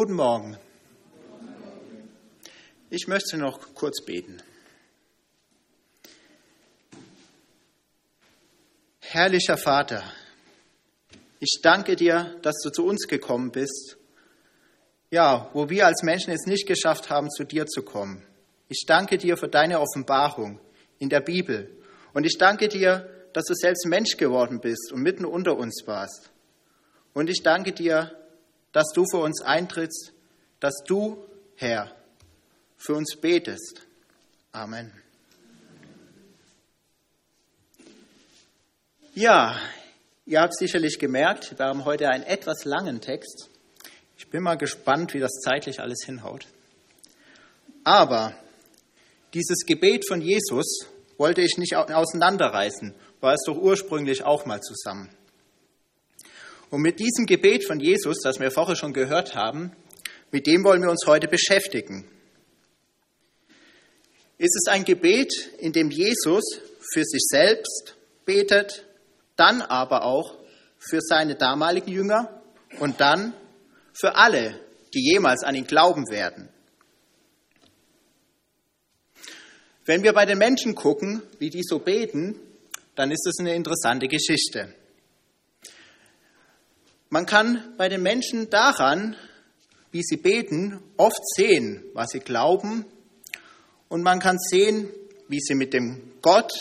Guten Morgen. Ich möchte noch kurz beten. Herrlicher Vater, ich danke dir, dass du zu uns gekommen bist, ja, wo wir als Menschen es nicht geschafft haben, zu dir zu kommen. Ich danke dir für deine Offenbarung in der Bibel und ich danke dir, dass du selbst Mensch geworden bist und mitten unter uns warst. Und ich danke dir, dass du für uns eintrittst, dass du, Herr, für uns betest. Amen. Ja, ihr habt sicherlich gemerkt, wir haben heute einen etwas langen Text. Ich bin mal gespannt, wie das zeitlich alles hinhaut. Aber dieses Gebet von Jesus wollte ich nicht auseinanderreißen, war es doch ursprünglich auch mal zusammen. Und mit diesem Gebet von Jesus, das wir vorher schon gehört haben, mit dem wollen wir uns heute beschäftigen. Ist es ein Gebet, in dem Jesus für sich selbst betet, dann aber auch für seine damaligen Jünger und dann für alle, die jemals an ihn glauben werden. Wenn wir bei den Menschen gucken, wie die so beten, dann ist es eine interessante Geschichte. Man kann bei den Menschen daran, wie sie beten, oft sehen, was sie glauben. Und man kann sehen, wie sie mit dem Gott,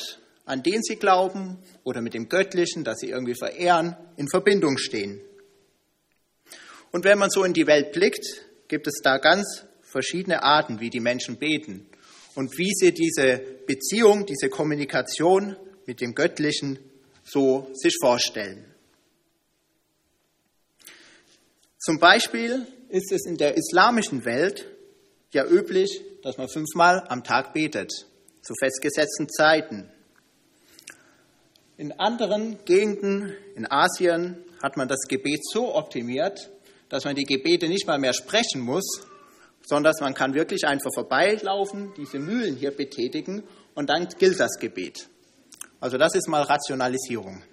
an den sie glauben, oder mit dem Göttlichen, das sie irgendwie verehren, in Verbindung stehen. Und wenn man so in die Welt blickt, gibt es da ganz verschiedene Arten, wie die Menschen beten und wie sie diese Beziehung, diese Kommunikation mit dem Göttlichen so sich vorstellen. Zum Beispiel ist es in der islamischen Welt ja üblich, dass man fünfmal am Tag betet, zu festgesetzten Zeiten. In anderen Gegenden in Asien hat man das Gebet so optimiert, dass man die Gebete nicht mal mehr sprechen muss, sondern man kann wirklich einfach vorbeilaufen, diese Mühlen hier betätigen und dann gilt das Gebet. Also das ist mal Rationalisierung.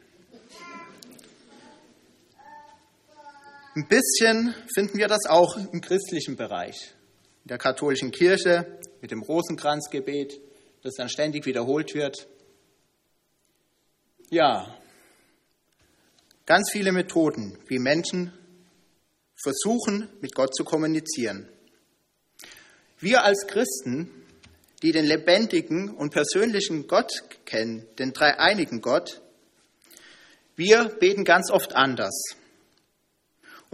Ein bisschen finden wir das auch im christlichen Bereich. In der katholischen Kirche mit dem Rosenkranzgebet, das dann ständig wiederholt wird. Ja, ganz viele Methoden, wie Menschen versuchen, mit Gott zu kommunizieren. Wir als Christen, die den lebendigen und persönlichen Gott kennen, den dreieinigen Gott, wir beten ganz oft anders.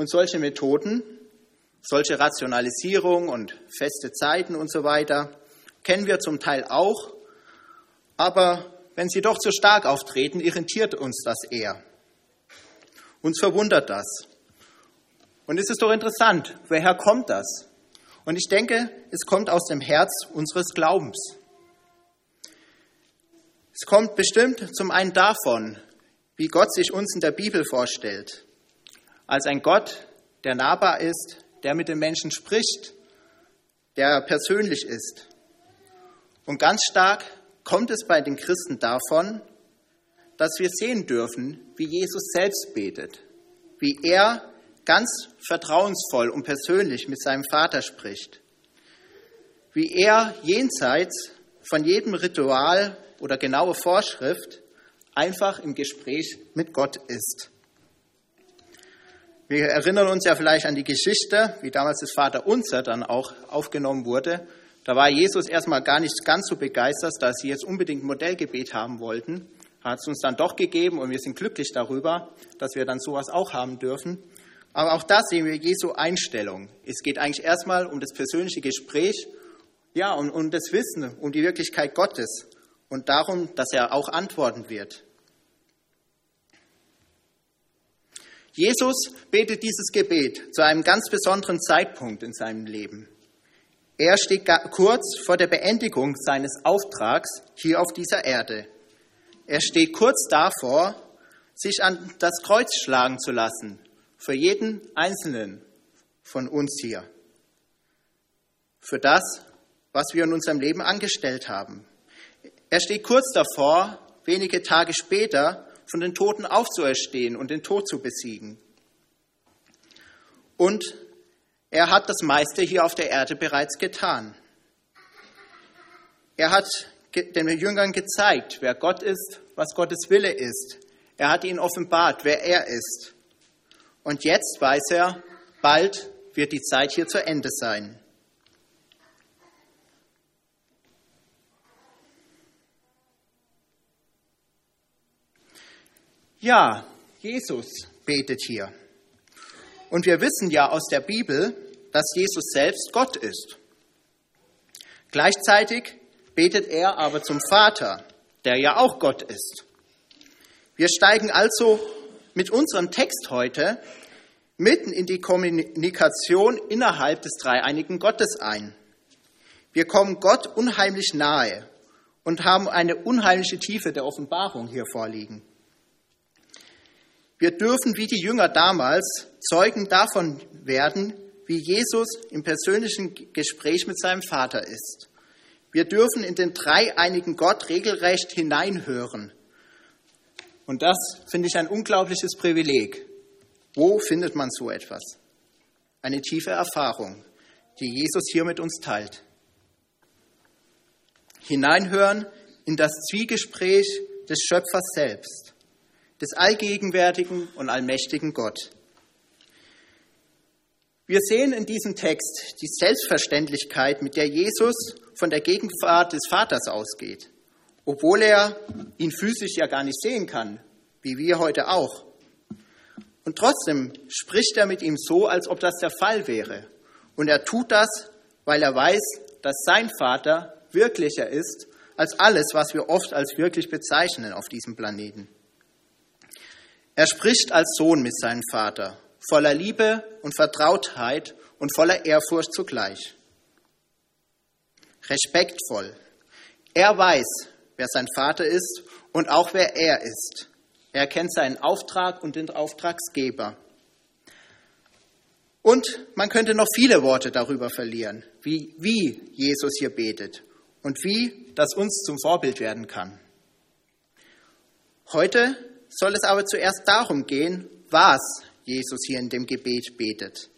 Und solche Methoden, solche Rationalisierung und feste Zeiten und so weiter, kennen wir zum Teil auch, aber wenn sie doch zu stark auftreten, irritiert uns das eher. Uns verwundert das. Und es ist doch interessant, woher kommt das? Und ich denke, es kommt aus dem Herz unseres Glaubens. Es kommt bestimmt zum einen davon, wie Gott sich uns in der Bibel vorstellt als ein Gott, der nahbar ist, der mit den Menschen spricht, der persönlich ist. Und ganz stark kommt es bei den Christen davon, dass wir sehen dürfen, wie Jesus selbst betet, wie er ganz vertrauensvoll und persönlich mit seinem Vater spricht, wie er jenseits von jedem Ritual oder genaue Vorschrift einfach im Gespräch mit Gott ist. Wir erinnern uns ja vielleicht an die Geschichte, wie damals das Vater Unser dann auch aufgenommen wurde. Da war Jesus erstmal gar nicht ganz so begeistert, dass sie jetzt unbedingt ein Modellgebet haben wollten. Hat es uns dann doch gegeben und wir sind glücklich darüber, dass wir dann sowas auch haben dürfen. Aber auch da sehen wir Jesu Einstellung. Es geht eigentlich erstmal um das persönliche Gespräch, ja, und um das Wissen, um die Wirklichkeit Gottes und darum, dass er auch antworten wird. Jesus betet dieses Gebet zu einem ganz besonderen Zeitpunkt in seinem Leben. Er steht kurz vor der Beendigung seines Auftrags hier auf dieser Erde. Er steht kurz davor, sich an das Kreuz schlagen zu lassen, für jeden Einzelnen von uns hier. Für das, was wir in unserem Leben angestellt haben. Er steht kurz davor, wenige Tage später, von den Toten aufzuerstehen und den Tod zu besiegen. Und Er hat das meiste hier auf der Erde bereits getan. Er hat den Jüngern gezeigt, wer Gott ist, was Gottes Wille ist. Er hat ihnen offenbart, wer er ist. Und jetzt weiß er, bald wird die Zeit hier zu Ende sein. Ja, Jesus betet hier. Und wir wissen ja aus der Bibel, dass Jesus selbst Gott ist. Gleichzeitig betet er aber zum Vater, der ja auch Gott ist. Wir steigen also mit unserem Text heute mitten in die Kommunikation innerhalb des dreieinigen Gottes ein. Wir kommen Gott unheimlich nahe und haben eine unheimliche Tiefe der Offenbarung hier vorliegen. Wir dürfen wie die Jünger damals Zeugen davon werden, wie Jesus im persönlichen Gespräch mit seinem Vater ist. Wir dürfen in den dreieinigen Gott regelrecht hineinhören. Und das finde ich ein unglaubliches Privileg. Wo findet man so etwas? Eine tiefe Erfahrung, die Jesus hier mit uns teilt. Hineinhören in das Zwiegespräch des Schöpfers selbst des allgegenwärtigen und allmächtigen Gott. Wir sehen in diesem Text die Selbstverständlichkeit, mit der Jesus von der Gegenwart des Vaters ausgeht, obwohl er ihn physisch ja gar nicht sehen kann, wie wir heute auch. Und trotzdem spricht er mit ihm so, als ob das der Fall wäre. Und er tut das, weil er weiß, dass sein Vater wirklicher ist als alles, was wir oft als wirklich bezeichnen auf diesem Planeten. Er spricht als Sohn mit seinem Vater, voller Liebe und Vertrautheit und voller Ehrfurcht zugleich. Respektvoll. Er weiß, wer sein Vater ist und auch wer er ist. Er kennt seinen Auftrag und den Auftragsgeber. Und man könnte noch viele Worte darüber verlieren, wie, wie Jesus hier betet und wie das uns zum Vorbild werden kann. Heute soll es aber zuerst darum gehen, was Jesus hier in dem Gebet betet.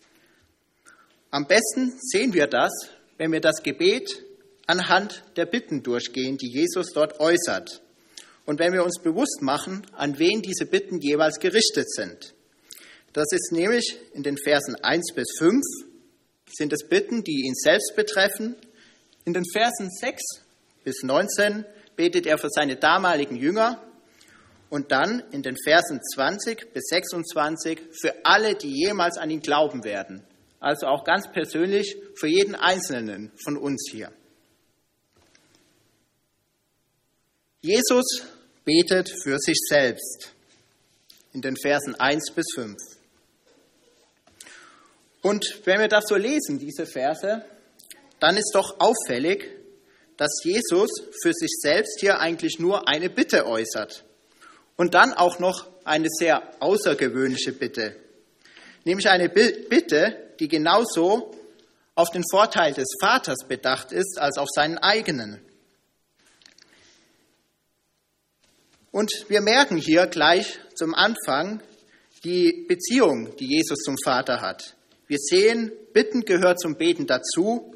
Am besten sehen wir das, wenn wir das Gebet anhand der Bitten durchgehen, die Jesus dort äußert. Und wenn wir uns bewusst machen, an wen diese Bitten jeweils gerichtet sind. Das ist nämlich in den Versen 1 bis 5 sind es Bitten, die ihn selbst betreffen. In den Versen 6 bis 19 betet er für seine damaligen Jünger und dann in den Versen 20 bis 26 für alle, die jemals an ihn glauben werden. Also auch ganz persönlich für jeden Einzelnen von uns hier. Jesus betet für sich selbst in den Versen 1 bis 5. Und wenn wir das so lesen, diese Verse, dann ist doch auffällig, dass Jesus für sich selbst hier eigentlich nur eine Bitte äußert. Und dann auch noch eine sehr außergewöhnliche Bitte, nämlich eine Bitte, die genauso auf den Vorteil des Vaters bedacht ist als auf seinen eigenen. Und wir merken hier gleich zum Anfang die Beziehung, die Jesus zum Vater hat. Wir sehen, Bitten gehört zum Beten dazu,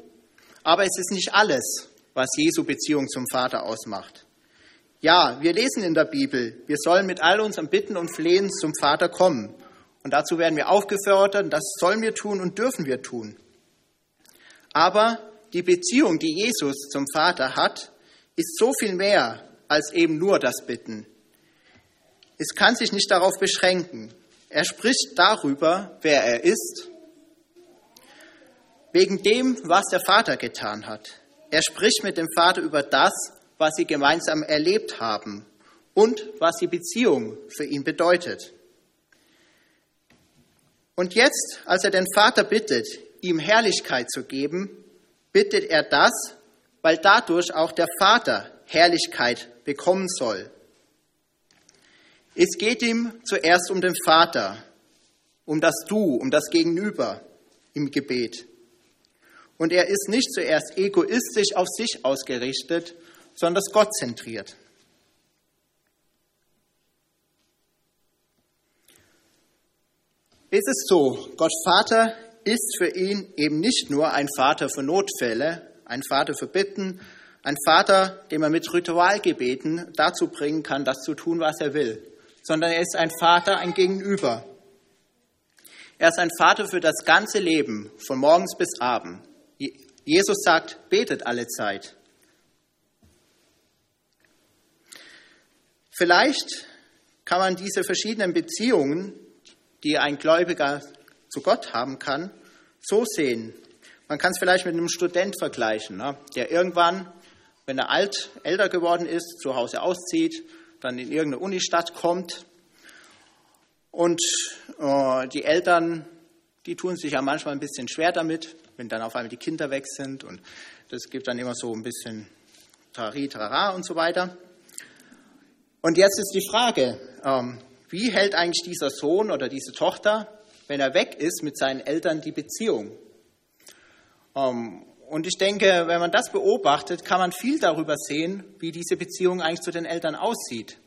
aber es ist nicht alles, was Jesu Beziehung zum Vater ausmacht. Ja, wir lesen in der Bibel, wir sollen mit all unseren Bitten und Flehen zum Vater kommen. Und dazu werden wir aufgefordert, das sollen wir tun und dürfen wir tun. Aber die Beziehung, die Jesus zum Vater hat, ist so viel mehr als eben nur das Bitten. Es kann sich nicht darauf beschränken. Er spricht darüber, wer er ist, wegen dem, was der Vater getan hat. Er spricht mit dem Vater über das, was sie gemeinsam erlebt haben und was die Beziehung für ihn bedeutet. Und jetzt, als er den Vater bittet, ihm Herrlichkeit zu geben, bittet er das, weil dadurch auch der Vater Herrlichkeit bekommen soll. Es geht ihm zuerst um den Vater, um das Du, um das Gegenüber im Gebet. Und er ist nicht zuerst egoistisch auf sich ausgerichtet, sondern das Gott zentriert. Es ist so, Gott Vater ist für ihn eben nicht nur ein Vater für Notfälle, ein Vater für Bitten, ein Vater, den man mit Ritualgebeten dazu bringen kann, das zu tun, was er will, sondern er ist ein Vater, ein Gegenüber. Er ist ein Vater für das ganze Leben, von morgens bis abend. Jesus sagt, betet alle Zeit. Vielleicht kann man diese verschiedenen Beziehungen, die ein Gläubiger zu Gott haben kann, so sehen. Man kann es vielleicht mit einem Student vergleichen, ne, der irgendwann, wenn er alt, älter geworden ist, zu Hause auszieht, dann in irgendeine Unistadt kommt und äh, die Eltern, die tun sich ja manchmal ein bisschen schwer damit, wenn dann auf einmal die Kinder weg sind und das gibt dann immer so ein bisschen Tari, Trara und so weiter. Und jetzt ist die Frage, ähm, wie hält eigentlich dieser Sohn oder diese Tochter, wenn er weg ist, mit seinen Eltern die Beziehung? Ähm, und ich denke, wenn man das beobachtet, kann man viel darüber sehen, wie diese Beziehung eigentlich zu den Eltern aussieht.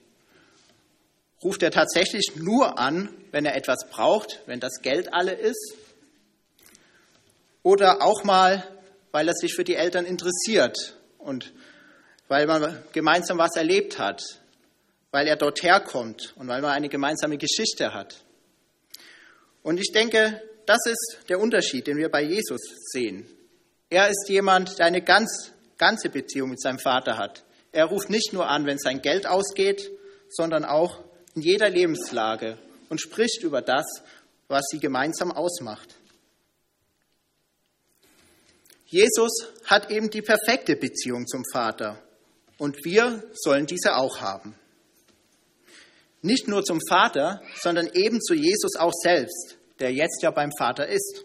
Ruft er tatsächlich nur an, wenn er etwas braucht, wenn das Geld alle ist? Oder auch mal, weil er sich für die Eltern interessiert und weil man gemeinsam was erlebt hat, weil er dort herkommt und weil man eine gemeinsame Geschichte hat. Und ich denke, das ist der Unterschied, den wir bei Jesus sehen. Er ist jemand, der eine ganz, ganze Beziehung mit seinem Vater hat. Er ruft nicht nur an, wenn sein Geld ausgeht, sondern auch in jeder Lebenslage und spricht über das, was sie gemeinsam ausmacht. Jesus hat eben die perfekte Beziehung zum Vater und wir sollen diese auch haben. Nicht nur zum Vater, sondern eben zu Jesus auch selbst, der jetzt ja beim Vater ist.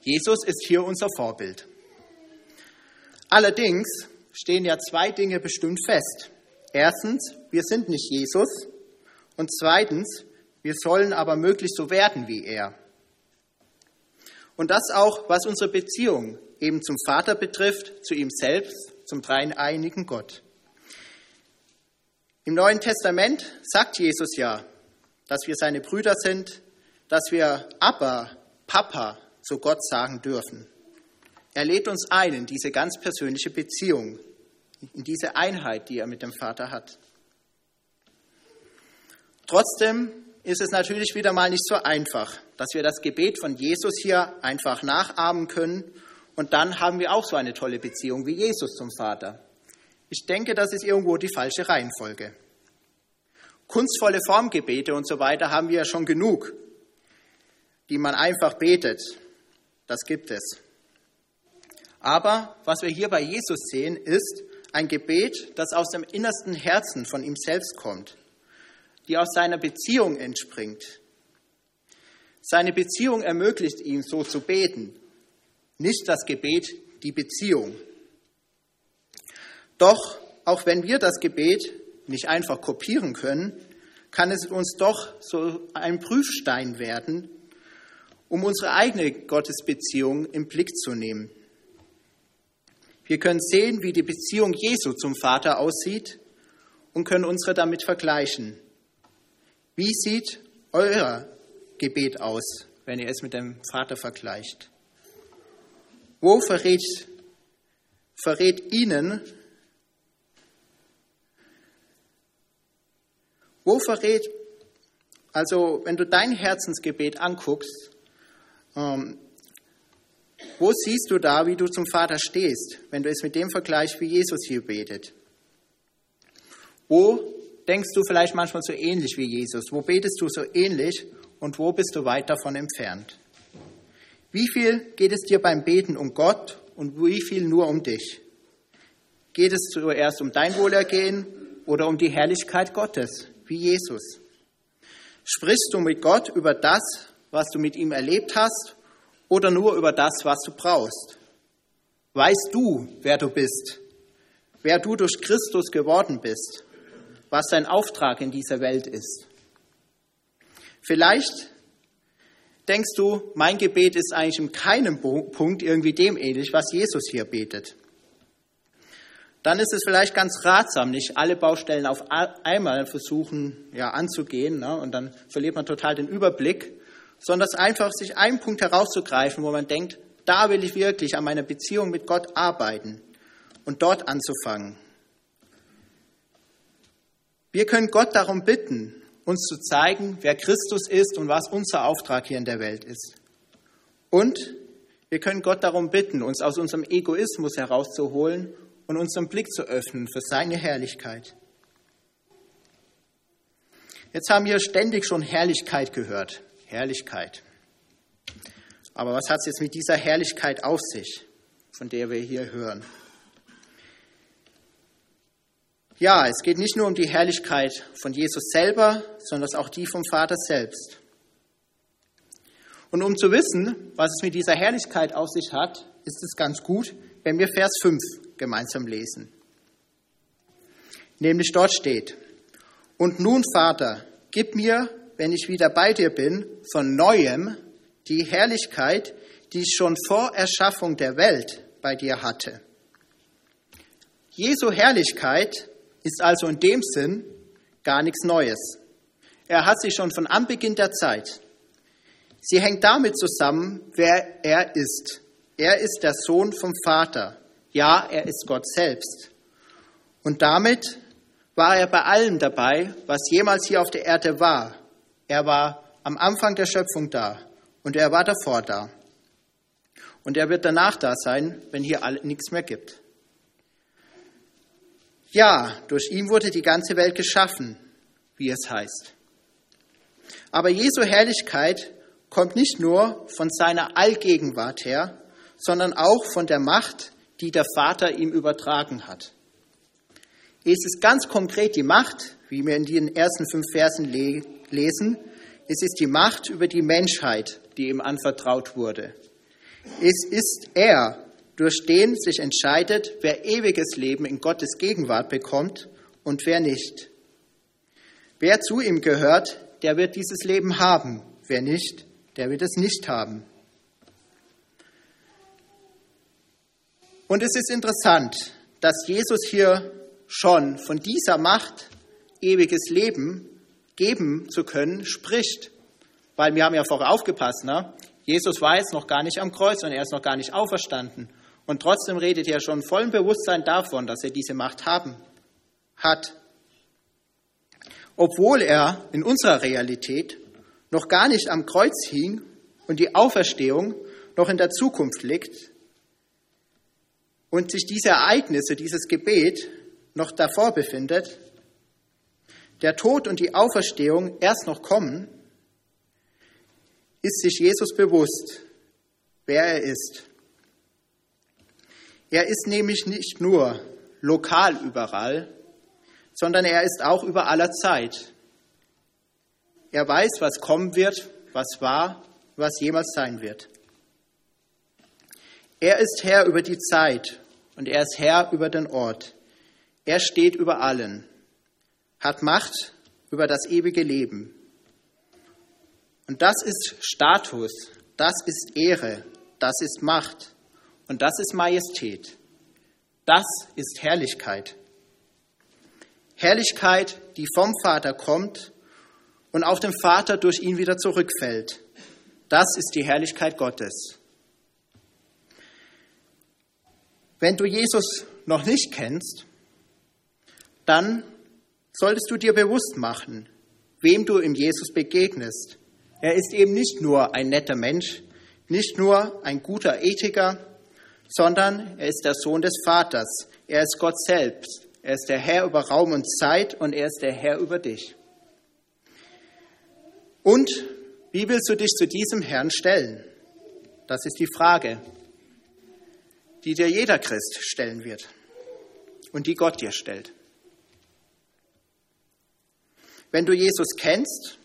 Jesus ist hier unser Vorbild. Allerdings stehen ja zwei Dinge bestimmt fest. Erstens, wir sind nicht Jesus. Und zweitens, wir sollen aber möglichst so werden wie er. Und das auch, was unsere Beziehung eben zum Vater betrifft, zu ihm selbst, zum dreieinigen Gott. Im Neuen Testament sagt Jesus ja, dass wir seine Brüder sind, dass wir Abba, Papa zu Gott sagen dürfen. Er lädt uns ein in diese ganz persönliche Beziehung, in diese Einheit, die er mit dem Vater hat. Trotzdem ist es natürlich wieder mal nicht so einfach, dass wir das Gebet von Jesus hier einfach nachahmen können und dann haben wir auch so eine tolle Beziehung wie Jesus zum Vater. Ich denke, das ist irgendwo die falsche Reihenfolge. Kunstvolle Formgebete und so weiter haben wir ja schon genug, die man einfach betet. Das gibt es. Aber was wir hier bei Jesus sehen, ist ein Gebet, das aus dem innersten Herzen von ihm selbst kommt, die aus seiner Beziehung entspringt. Seine Beziehung ermöglicht ihm, so zu beten, nicht das Gebet, die Beziehung. Doch auch wenn wir das Gebet nicht einfach kopieren können, kann es uns doch so ein Prüfstein werden, um unsere eigene Gottesbeziehung im Blick zu nehmen. Wir können sehen, wie die Beziehung Jesu zum Vater aussieht und können unsere damit vergleichen. Wie sieht euer Gebet aus, wenn ihr es mit dem Vater vergleicht? Wo verrät, verrät Ihnen Wo verrät, also wenn du dein Herzensgebet anguckst, ähm, wo siehst du da, wie du zum Vater stehst, wenn du es mit dem vergleichst, wie Jesus hier betet? Wo denkst du vielleicht manchmal so ähnlich wie Jesus? Wo betest du so ähnlich und wo bist du weit davon entfernt? Wie viel geht es dir beim Beten um Gott und wie viel nur um dich? Geht es zuerst um dein Wohlergehen oder um die Herrlichkeit Gottes? Wie Jesus? Sprichst du mit Gott über das, was du mit ihm erlebt hast, oder nur über das, was du brauchst? Weißt du, wer du bist, wer du durch Christus geworden bist, was dein Auftrag in dieser Welt ist? Vielleicht denkst du, mein Gebet ist eigentlich in keinem Punkt irgendwie dem ähnlich, was Jesus hier betet dann ist es vielleicht ganz ratsam, nicht alle Baustellen auf einmal versuchen ja, anzugehen. Ne? Und dann verliert man total den Überblick sondern einfach sich einen Punkt herauszugreifen, wo man denkt, da will ich wirklich an meiner Beziehung mit Gott arbeiten und dort anzufangen. Wir können Gott darum bitten, uns zu zeigen, wer Christus ist und was unser Auftrag hier in der Welt ist. Und wir können Gott darum bitten, uns aus unserem Egoismus herauszuholen und unseren Blick zu öffnen für seine Herrlichkeit. Jetzt haben wir ständig schon Herrlichkeit gehört. Herrlichkeit. Aber was hat es jetzt mit dieser Herrlichkeit auf sich, von der wir hier hören? Ja, es geht nicht nur um die Herrlichkeit von Jesus selber, sondern auch die vom Vater selbst. Und um zu wissen, was es mit dieser Herrlichkeit auf sich hat, ist es ganz gut, wenn wir Vers 5 gemeinsam lesen. Nämlich dort steht, und nun, Vater, gib mir, wenn ich wieder bei dir bin, von neuem die Herrlichkeit, die ich schon vor Erschaffung der Welt bei dir hatte. Jesu Herrlichkeit ist also in dem Sinn gar nichts Neues. Er hat sie schon von Anbeginn der Zeit. Sie hängt damit zusammen, wer er ist. Er ist der Sohn vom Vater. Ja, er ist Gott selbst. Und damit war er bei allem dabei, was jemals hier auf der Erde war. Er war am Anfang der Schöpfung da und er war davor da. Und er wird danach da sein, wenn hier nichts mehr gibt. Ja, durch ihn wurde die ganze Welt geschaffen, wie es heißt. Aber Jesu Herrlichkeit kommt nicht nur von seiner Allgegenwart her, sondern auch von der Macht, die der Vater ihm übertragen hat. Es ist ganz konkret die Macht, wie wir in den ersten fünf Versen lesen, es ist die Macht über die Menschheit, die ihm anvertraut wurde. Es ist er, durch den sich entscheidet, wer ewiges Leben in Gottes Gegenwart bekommt und wer nicht. Wer zu ihm gehört, der wird dieses Leben haben. Wer nicht, der wird es nicht haben. Und es ist interessant, dass Jesus hier schon von dieser Macht, ewiges Leben geben zu können, spricht. Weil wir haben ja vorher aufgepasst, ne? Jesus war jetzt noch gar nicht am Kreuz und er ist noch gar nicht auferstanden. Und trotzdem redet er schon vollem Bewusstsein davon, dass er diese Macht haben hat. Obwohl er in unserer Realität noch gar nicht am Kreuz hing und die Auferstehung noch in der Zukunft liegt und sich diese Ereignisse, dieses Gebet noch davor befindet, der Tod und die Auferstehung erst noch kommen, ist sich Jesus bewusst, wer er ist er ist nämlich nicht nur lokal überall, sondern er ist auch über aller Zeit. Er weiß, was kommen wird, was war, was jemals sein wird. Er ist Herr über die Zeit und er ist Herr über den Ort. Er steht über allen, hat Macht über das ewige Leben. Und das ist Status, das ist Ehre, das ist Macht. Und das ist Majestät. Das ist Herrlichkeit. Herrlichkeit, die vom Vater kommt und auf den Vater durch ihn wieder zurückfällt. Das ist die Herrlichkeit Gottes. Wenn du Jesus noch nicht kennst, dann solltest du dir bewusst machen, wem du im Jesus begegnest. Er ist eben nicht nur ein netter Mensch, nicht nur ein guter Ethiker, sondern er ist der Sohn des Vaters. Er ist Gott selbst. Er ist der Herr über Raum und Zeit und er ist der Herr über dich. Und wie willst du dich zu diesem Herrn stellen? Das ist die Frage, die dir jeder Christ stellen wird und die Gott dir stellt. Wenn du Jesus kennst,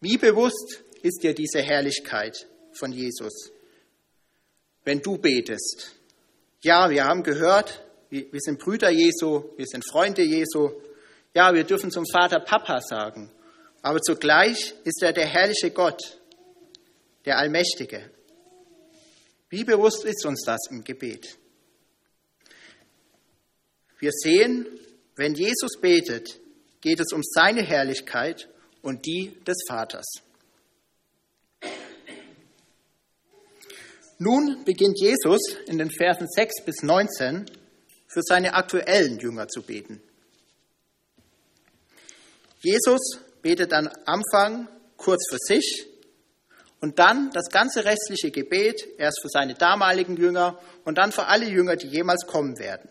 wie bewusst ist dir diese Herrlichkeit von Jesus? wenn du betest. Ja, wir haben gehört, wir sind Brüder Jesu, wir sind Freunde Jesu. Ja, wir dürfen zum Vater Papa sagen. Aber zugleich ist er der herrliche Gott, der Allmächtige. Wie bewusst ist uns das im Gebet? Wir sehen, wenn Jesus betet, geht es um seine Herrlichkeit und die des Vaters. Nun beginnt Jesus in den Versen 6 bis 19 für seine aktuellen Jünger zu beten. Jesus betet am Anfang kurz für sich und dann das ganze restliche Gebet erst für seine damaligen Jünger und dann für alle Jünger, die jemals kommen werden.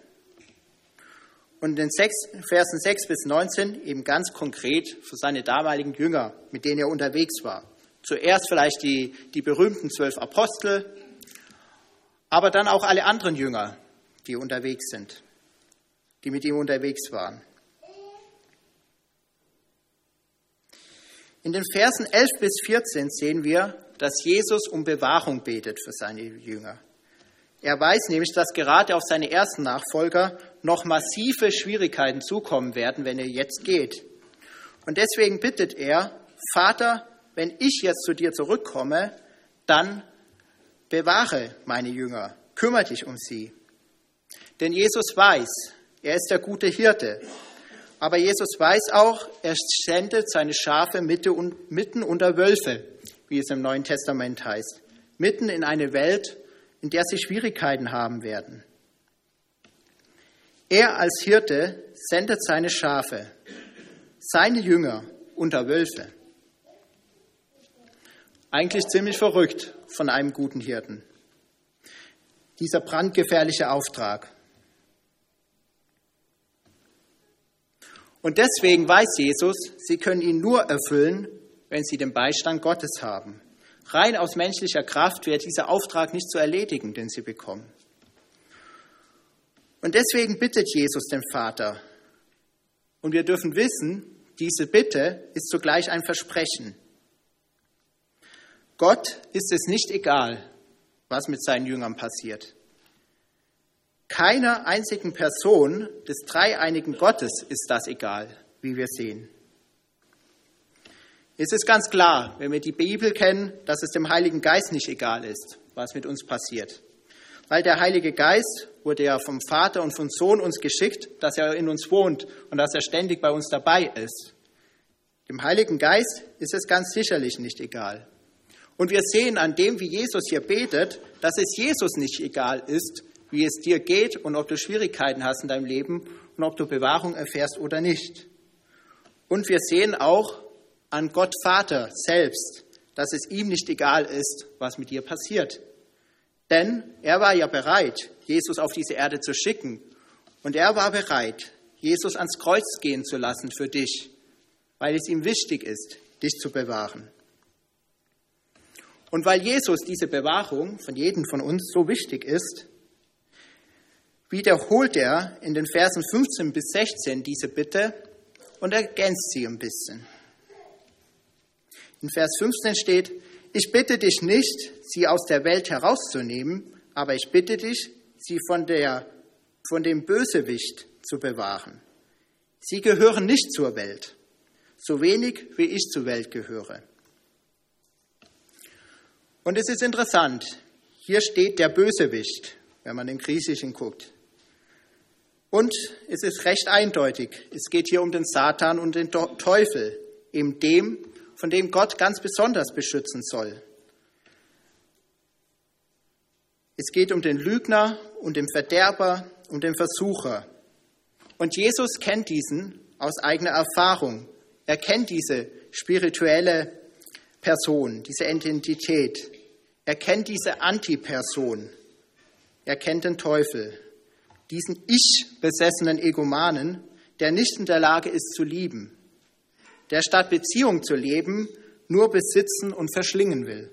Und in den Versen 6 bis 19 eben ganz konkret für seine damaligen Jünger, mit denen er unterwegs war. Zuerst vielleicht die, die berühmten zwölf Apostel, aber dann auch alle anderen Jünger, die unterwegs sind, die mit ihm unterwegs waren. In den Versen 11 bis 14 sehen wir, dass Jesus um Bewahrung betet für seine Jünger. Er weiß nämlich, dass gerade auf seine ersten Nachfolger noch massive Schwierigkeiten zukommen werden, wenn er jetzt geht. Und deswegen bittet er, Vater, wenn ich jetzt zu dir zurückkomme, dann bewahre meine Jünger, kümmere dich um sie. Denn Jesus weiß, er ist der gute Hirte aber Jesus weiß auch, er sendet seine Schafe mitten unter Wölfe, wie es im Neuen Testament heißt. Mitten in eine Welt, in der sie Schwierigkeiten haben werden. Er als Hirte sendet seine Schafe, seine Jünger unter Wölfe. Eigentlich ziemlich verrückt von einem guten Hirten. Dieser brandgefährliche Auftrag. Und deswegen weiß Jesus, sie können ihn nur erfüllen, wenn sie den Beistand Gottes haben. Rein aus menschlicher Kraft wäre dieser Auftrag nicht zu erledigen, den sie bekommen. Und deswegen bittet Jesus den Vater. Und wir dürfen wissen, diese Bitte ist zugleich ein Versprechen. Gott ist es nicht egal, was mit seinen Jüngern passiert. Keiner einzigen Person des dreieinigen Gottes ist das egal, wie wir sehen. Es ist ganz klar, wenn wir die Bibel kennen, dass es dem Heiligen Geist nicht egal ist, was mit uns passiert. Weil der Heilige Geist wurde ja vom Vater und vom Sohn uns geschickt, dass er in uns wohnt und dass er ständig bei uns dabei ist. Dem Heiligen Geist ist es ganz sicherlich nicht egal. Und wir sehen an dem, wie Jesus hier betet, dass es Jesus nicht egal ist, wie es dir geht und ob du Schwierigkeiten hast in deinem Leben und ob du Bewahrung erfährst oder nicht. Und wir sehen auch an Gott Vater selbst, dass es ihm nicht egal ist, was mit dir passiert. Denn er war ja bereit, Jesus auf diese Erde zu schicken. Und er war bereit, Jesus ans Kreuz gehen zu lassen für dich, weil es ihm wichtig ist, dich zu bewahren. Und weil Jesus diese Bewahrung von jedem von uns so wichtig ist, wiederholt er in den Versen 15 bis 16 diese Bitte und ergänzt sie ein bisschen. In Vers 15 steht, ich bitte dich nicht, sie aus der Welt herauszunehmen, aber ich bitte dich, sie von, der, von dem Bösewicht zu bewahren. Sie gehören nicht zur Welt, so wenig wie ich zur Welt gehöre. Und es ist interessant, hier steht der Bösewicht, wenn man im Griechischen guckt. Und es ist recht eindeutig, es geht hier um den Satan und den Teufel, eben dem, von dem Gott ganz besonders beschützen soll. Es geht um den Lügner und den Verderber und den Versucher. Und Jesus kennt diesen aus eigener Erfahrung. Er kennt diese spirituelle Person, diese Identität. Er kennt diese Antiperson. Er kennt den Teufel diesen ich-besessenen Egomanen, der nicht in der Lage ist zu lieben, der statt Beziehung zu leben nur besitzen und verschlingen will.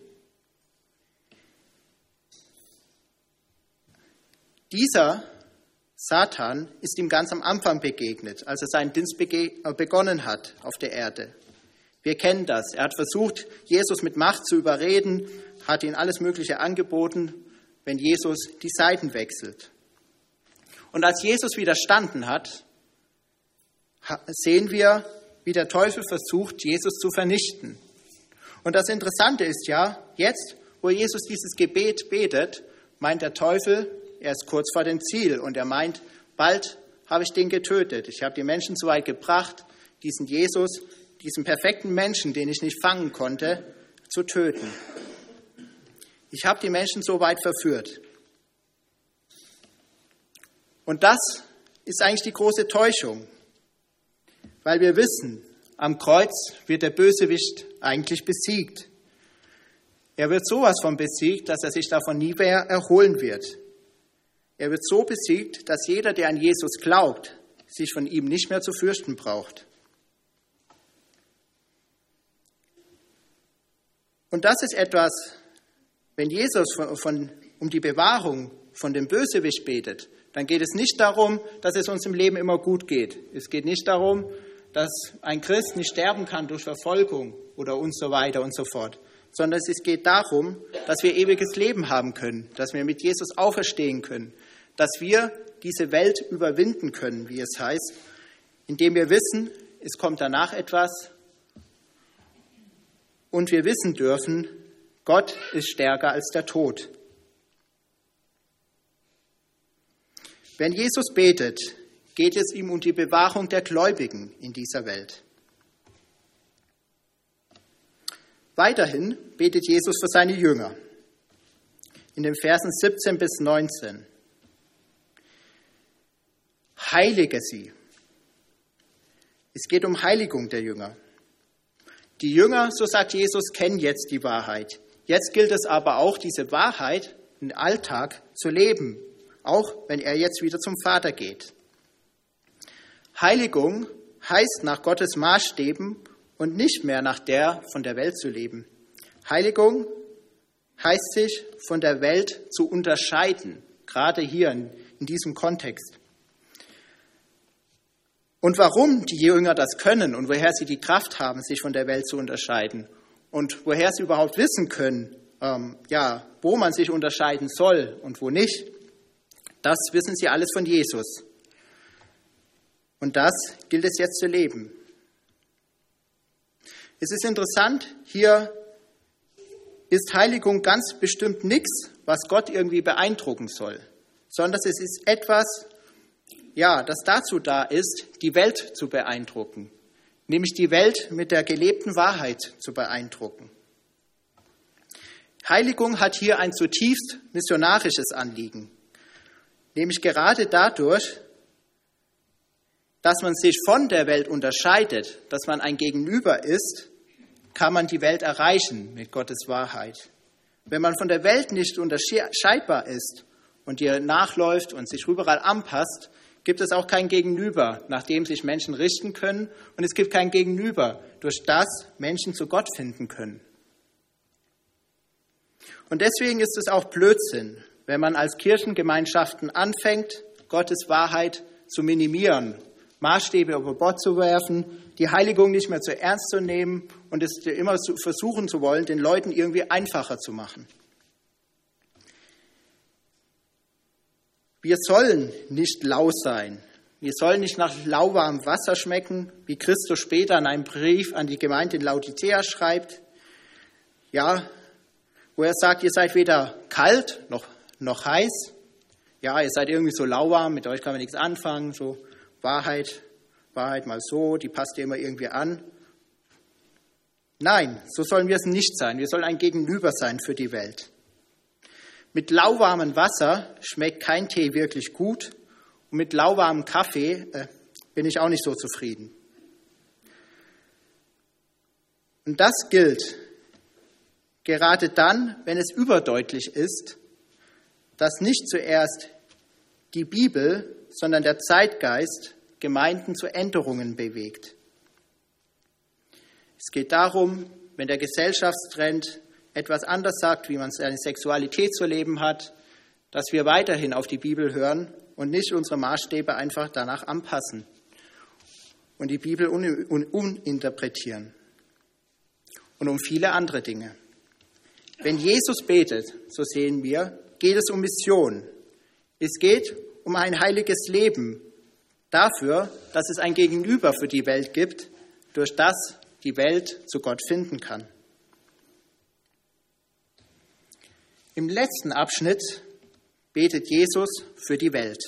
Dieser Satan ist ihm ganz am Anfang begegnet, als er seinen Dienst äh, begonnen hat auf der Erde. Wir kennen das. Er hat versucht, Jesus mit Macht zu überreden, hat ihm alles Mögliche angeboten, wenn Jesus die Seiten wechselt. Und als Jesus widerstanden hat, sehen wir, wie der Teufel versucht, Jesus zu vernichten. Und das Interessante ist ja, jetzt, wo Jesus dieses Gebet betet, meint der Teufel, er ist kurz vor dem Ziel und er meint, bald habe ich den getötet. Ich habe die Menschen so weit gebracht, diesen Jesus, diesen perfekten Menschen, den ich nicht fangen konnte, zu töten. Ich habe die Menschen so weit verführt. Und das ist eigentlich die große Täuschung, weil wir wissen, am Kreuz wird der Bösewicht eigentlich besiegt. Er wird sowas von besiegt, dass er sich davon nie mehr erholen wird. Er wird so besiegt, dass jeder, der an Jesus glaubt, sich von ihm nicht mehr zu fürchten braucht. Und das ist etwas, wenn Jesus von, von, um die Bewahrung von dem Bösewicht betet, dann geht es nicht darum, dass es uns im Leben immer gut geht. Es geht nicht darum, dass ein Christ nicht sterben kann durch Verfolgung oder und so weiter und so fort, sondern es geht darum, dass wir ewiges Leben haben können, dass wir mit Jesus auferstehen können, dass wir diese Welt überwinden können, wie es heißt, indem wir wissen, es kommt danach etwas und wir wissen dürfen, Gott ist stärker als der Tod. Wenn Jesus betet, geht es ihm um die Bewahrung der Gläubigen in dieser Welt. Weiterhin betet Jesus für seine Jünger in den Versen 17 bis 19. Heilige sie. Es geht um Heiligung der Jünger. Die Jünger, so sagt Jesus, kennen jetzt die Wahrheit. Jetzt gilt es aber auch, diese Wahrheit im Alltag zu leben, auch wenn er jetzt wieder zum Vater geht. Heiligung heißt nach Gottes Maßstäben und nicht mehr nach der von der Welt zu leben. Heiligung heißt sich von der Welt zu unterscheiden, gerade hier in, in diesem Kontext. Und warum die Jünger das können und woher sie die Kraft haben, sich von der Welt zu unterscheiden und woher sie überhaupt wissen können, ähm, ja, wo man sich unterscheiden soll und wo nicht, das wissen sie alles von Jesus. Und das gilt es jetzt zu leben. Es ist interessant, hier ist Heiligung ganz bestimmt nichts, was Gott irgendwie beeindrucken soll, sondern es ist etwas, ja, das dazu da ist, die Welt zu beeindrucken, nämlich die Welt mit der gelebten Wahrheit zu beeindrucken. Heiligung hat hier ein zutiefst missionarisches Anliegen, nämlich gerade dadurch, dass man sich von der Welt unterscheidet, dass man ein Gegenüber ist, kann man die Welt erreichen mit Gottes Wahrheit. Wenn man von der Welt nicht unterscheidbar ist und ihr nachläuft und sich überall anpasst, gibt es auch kein Gegenüber, nach dem sich Menschen richten können und es gibt kein Gegenüber, durch das Menschen zu Gott finden können. Und deswegen ist es auch Blödsinn, wenn man als Kirchengemeinschaften anfängt, Gottes Wahrheit zu minimieren Maßstäbe über Bord zu werfen, die Heiligung nicht mehr zu ernst zu nehmen und es immer versuchen zu wollen, den Leuten irgendwie einfacher zu machen. Wir sollen nicht lau sein. Wir sollen nicht nach lauwarmem Wasser schmecken, wie Christus später in einem Brief an die Gemeinde in Laodicea schreibt. Ja, wo er sagt, ihr seid weder kalt noch, noch heiß. Ja, ihr seid irgendwie so lauwarm, mit euch kann man nichts anfangen, so Wahrheit, Wahrheit mal so, die passt dir immer irgendwie an. Nein, so sollen wir es nicht sein. Wir sollen ein Gegenüber sein für die Welt. Mit lauwarmem Wasser schmeckt kein Tee wirklich gut und mit lauwarmem Kaffee äh, bin ich auch nicht so zufrieden. Und das gilt gerade dann, wenn es überdeutlich ist, dass nicht zuerst die Bibel sondern der Zeitgeist Gemeinden zu Änderungen bewegt. Es geht darum, wenn der Gesellschaftstrend etwas anders sagt, wie man seine Sexualität zu leben hat, dass wir weiterhin auf die Bibel hören und nicht unsere Maßstäbe einfach danach anpassen und die Bibel uninterpretieren. Und um viele andere Dinge. Wenn Jesus betet, so sehen wir, geht es um Mission. Es geht um ein heiliges Leben, dafür, dass es ein Gegenüber für die Welt gibt, durch das die Welt zu Gott finden kann. Im letzten Abschnitt betet Jesus für die Welt.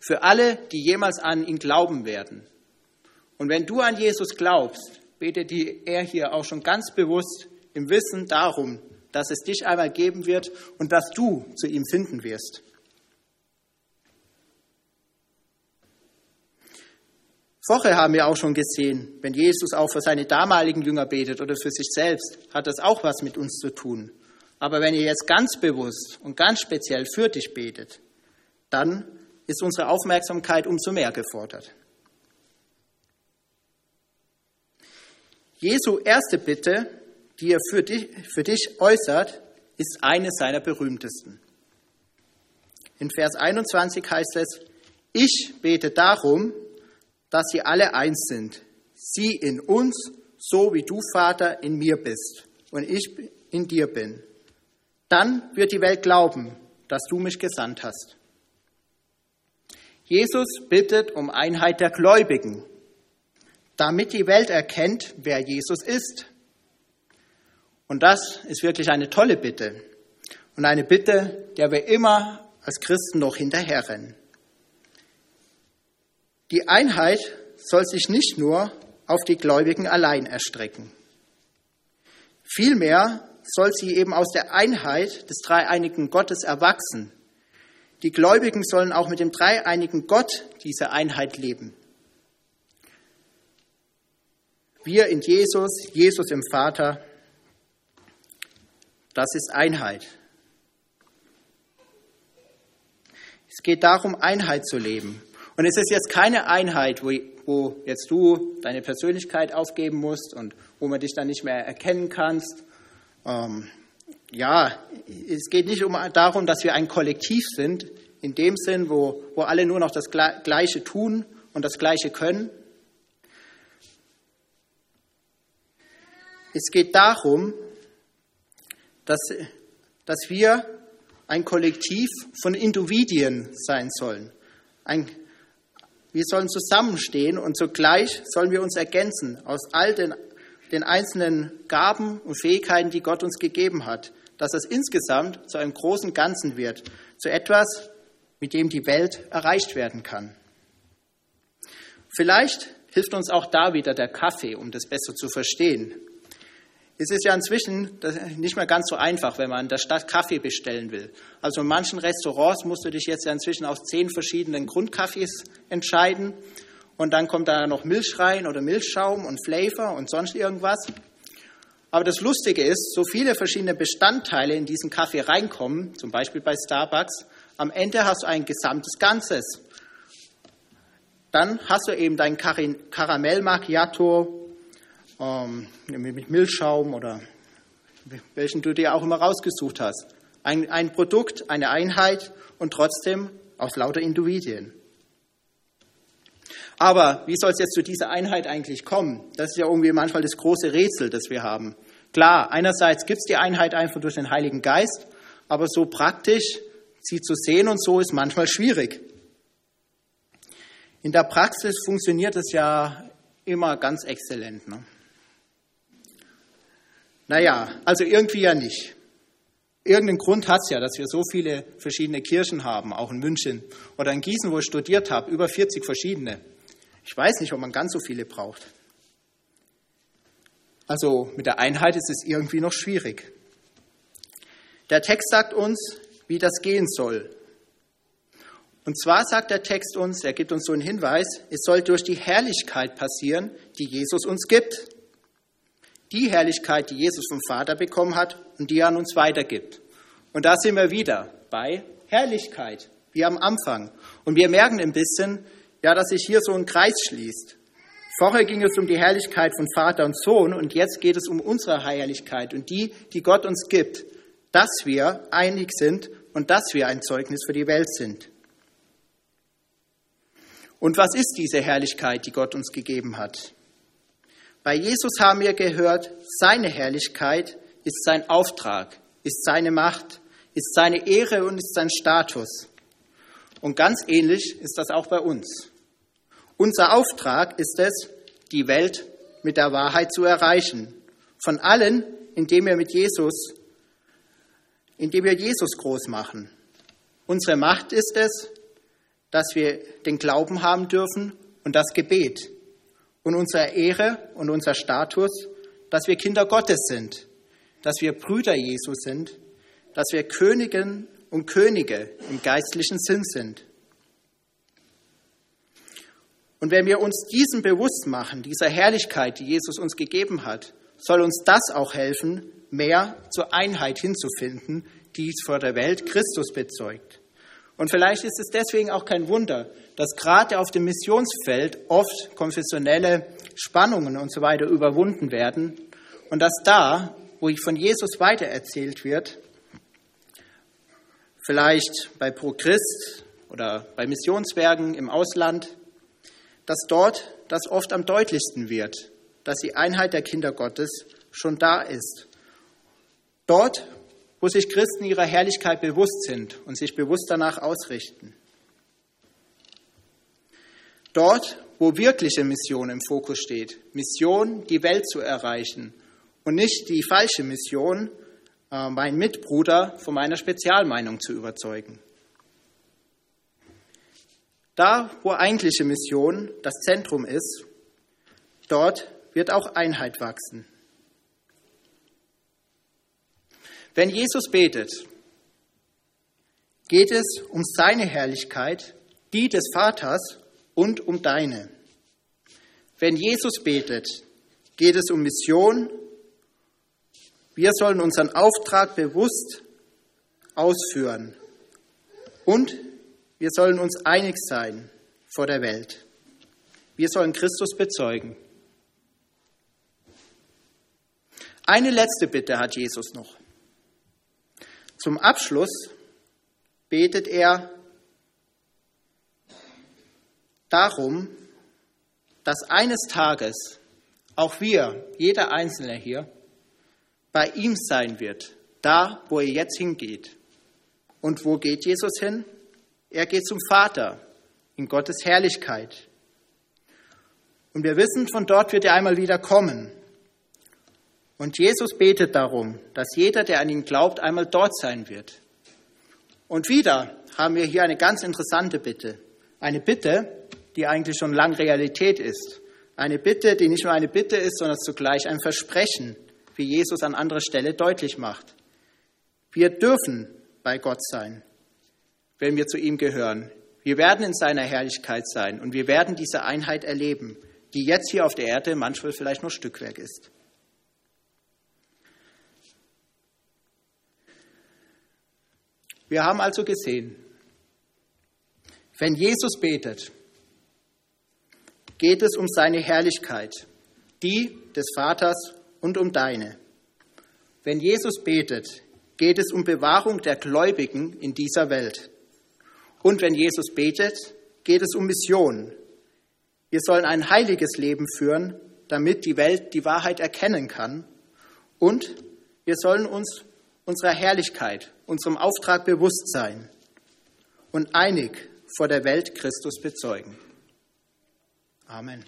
Für alle, die jemals an ihn glauben werden. Und wenn du an Jesus glaubst, betet er hier auch schon ganz bewusst im Wissen darum, dass es dich einmal geben wird und dass du zu ihm finden wirst. Vorher haben wir auch schon gesehen, wenn Jesus auch für seine damaligen Jünger betet oder für sich selbst, hat das auch was mit uns zu tun. Aber wenn ihr jetzt ganz bewusst und ganz speziell für dich betet, dann ist unsere Aufmerksamkeit umso mehr gefordert. Jesu erste Bitte, die er für dich, für dich äußert, ist eine seiner berühmtesten. In Vers 21 heißt es, ich bete darum, dass sie alle eins sind, sie in uns, so wie du, Vater, in mir bist und ich in dir bin. Dann wird die Welt glauben, dass du mich gesandt hast. Jesus bittet um Einheit der Gläubigen, damit die Welt erkennt, wer Jesus ist. Und das ist wirklich eine tolle Bitte und eine Bitte, der wir immer als Christen noch hinterherrennen. Die Einheit soll sich nicht nur auf die Gläubigen allein erstrecken. Vielmehr soll sie eben aus der Einheit des dreieinigen Gottes erwachsen die Gläubigen sollen auch mit dem dreieinigen Gott diese Einheit leben. Wir in Jesus, Jesus im Vater, das ist Einheit. Es geht darum, Einheit zu leben. Und es ist jetzt keine Einheit, wo, wo jetzt du deine Persönlichkeit aufgeben musst und wo man dich dann nicht mehr erkennen kannst. Ähm, ja, es geht nicht um, darum, dass wir ein Kollektiv sind, in dem Sinn, wo, wo alle nur noch das Gleiche tun und das Gleiche können. Es geht darum, dass, dass wir ein Kollektiv von Individuen sein sollen. Ein, wir sollen zusammenstehen und zugleich sollen wir uns ergänzen aus all den, den einzelnen Gaben und Fähigkeiten, die Gott uns gegeben hat dass es insgesamt zu einem großen Ganzen wird, zu etwas, mit dem die Welt erreicht werden kann. Vielleicht hilft uns auch da wieder der Kaffee, um das besser zu verstehen. Es ist ja inzwischen nicht mehr ganz so einfach, wenn man in der Stadt Kaffee bestellen will. Also in manchen Restaurants musst du dich jetzt ja inzwischen aus zehn verschiedenen Grundkaffees entscheiden. Und dann kommt da noch Milch rein oder Milchschaum und Flavor und sonst irgendwas. Aber das Lustige ist, so viele verschiedene Bestandteile in diesen Kaffee reinkommen, zum Beispiel bei Starbucks, am Ende hast du ein gesamtes Ganzes. Dann hast du eben dein Karamell Macchiato ähm, mit Milchschaum oder welchen du dir auch immer rausgesucht hast. Ein, ein Produkt, eine Einheit und trotzdem aus lauter Individuen. Aber wie soll es jetzt zu dieser Einheit eigentlich kommen? Das ist ja irgendwie manchmal das große Rätsel, das wir haben. Klar, einerseits gibt es die Einheit einfach durch den Heiligen Geist, aber so praktisch sie zu sehen und so ist manchmal schwierig. In der Praxis funktioniert es ja immer ganz exzellent. Ne? Naja, also irgendwie ja nicht. Irgendeinen Grund hat es ja, dass wir so viele verschiedene Kirchen haben, auch in München oder in Gießen, wo ich studiert habe, über 40 verschiedene. Ich weiß nicht, ob man ganz so viele braucht. Also mit der Einheit ist es irgendwie noch schwierig. Der Text sagt uns, wie das gehen soll. Und zwar sagt der Text uns, er gibt uns so einen Hinweis, es soll durch die Herrlichkeit passieren, die Jesus uns gibt. Die Herrlichkeit, die Jesus vom Vater bekommen hat und die er an uns weitergibt. Und da sind wir wieder bei Herrlichkeit, wie am Anfang. Und wir merken ein bisschen, ja, dass sich hier so ein Kreis schließt. Vorher ging es um die Herrlichkeit von Vater und Sohn und jetzt geht es um unsere Herrlichkeit und die, die Gott uns gibt, dass wir einig sind und dass wir ein Zeugnis für die Welt sind. Und was ist diese Herrlichkeit, die Gott uns gegeben hat? Bei Jesus haben wir gehört, seine Herrlichkeit ist sein Auftrag, ist seine Macht, ist seine Ehre und ist sein Status. Und ganz ähnlich ist das auch bei uns. Unser Auftrag ist es, die Welt mit der Wahrheit zu erreichen. Von allen, indem wir mit Jesus, indem wir Jesus groß machen. Unsere Macht ist es, dass wir den Glauben haben dürfen und das Gebet. Und unsere Ehre und unser Status, dass wir Kinder Gottes sind. dass wir Brüder Jesu sind, dass wir Königinnen und Könige im geistlichen Sinn sind. Und wenn wir uns diesen bewusst machen, dieser Herrlichkeit, die Jesus uns gegeben hat, soll uns das auch helfen, mehr zur Einheit hinzufinden, die es vor der Welt Christus bezeugt. Und vielleicht ist es deswegen auch kein Wunder, dass gerade auf dem Missionsfeld oft konfessionelle Spannungen und so weiter überwunden werden und dass da, wo von Jesus weitererzählt wird, vielleicht bei Pro Christ oder bei Missionswerken im Ausland, dass dort das oft am deutlichsten wird, dass die Einheit der Kinder Gottes schon da ist. Dort, wo sich Christen ihrer Herrlichkeit bewusst sind und sich bewusst danach ausrichten. Dort, wo wirkliche Mission im Fokus steht, Mission, die Welt zu erreichen und nicht die falsche Mission, äh, meinen Mitbruder von meiner Spezialmeinung zu überzeugen. Da, wo eigentliche Mission das Zentrum ist, dort wird auch Einheit wachsen. Wenn Jesus betet, geht es um seine Herrlichkeit, die des Vaters und um deine. Wenn Jesus betet, geht es um Mission. Wir sollen unseren Auftrag bewusst ausführen und wir sollen uns einig sein vor der Welt. Wir sollen Christus bezeugen. Eine letzte Bitte hat Jesus noch. Zum Abschluss betet er darum, dass eines Tages auch wir, jeder Einzelne hier, bei ihm sein wird, da, wo er jetzt hingeht. Und wo geht Jesus hin? Er geht zum Vater in Gottes Herrlichkeit. Und wir wissen, von dort wird er einmal wieder kommen. Und Jesus betet darum, dass jeder, der an ihn glaubt, einmal dort sein wird. Und wieder haben wir hier eine ganz interessante Bitte. Eine Bitte, die eigentlich schon lang Realität ist. Eine Bitte, die nicht nur eine Bitte ist, sondern zugleich ein Versprechen, wie Jesus an anderer Stelle deutlich macht. Wir dürfen bei Gott sein, wenn wir zu ihm gehören. Wir werden in seiner Herrlichkeit sein und wir werden diese Einheit erleben, die jetzt hier auf der Erde manchmal vielleicht nur Stückwerk ist. Wir haben also gesehen, wenn Jesus betet, geht es um seine Herrlichkeit, die des Vaters und um deine. Wenn Jesus betet, geht es um Bewahrung der Gläubigen in dieser Welt. Und wenn Jesus betet, geht es um Mission. Wir sollen ein heiliges Leben führen, damit die Welt die Wahrheit erkennen kann. Und wir sollen uns unserer Herrlichkeit, unserem Auftrag bewusst sein und einig vor der Welt Christus bezeugen. Amen.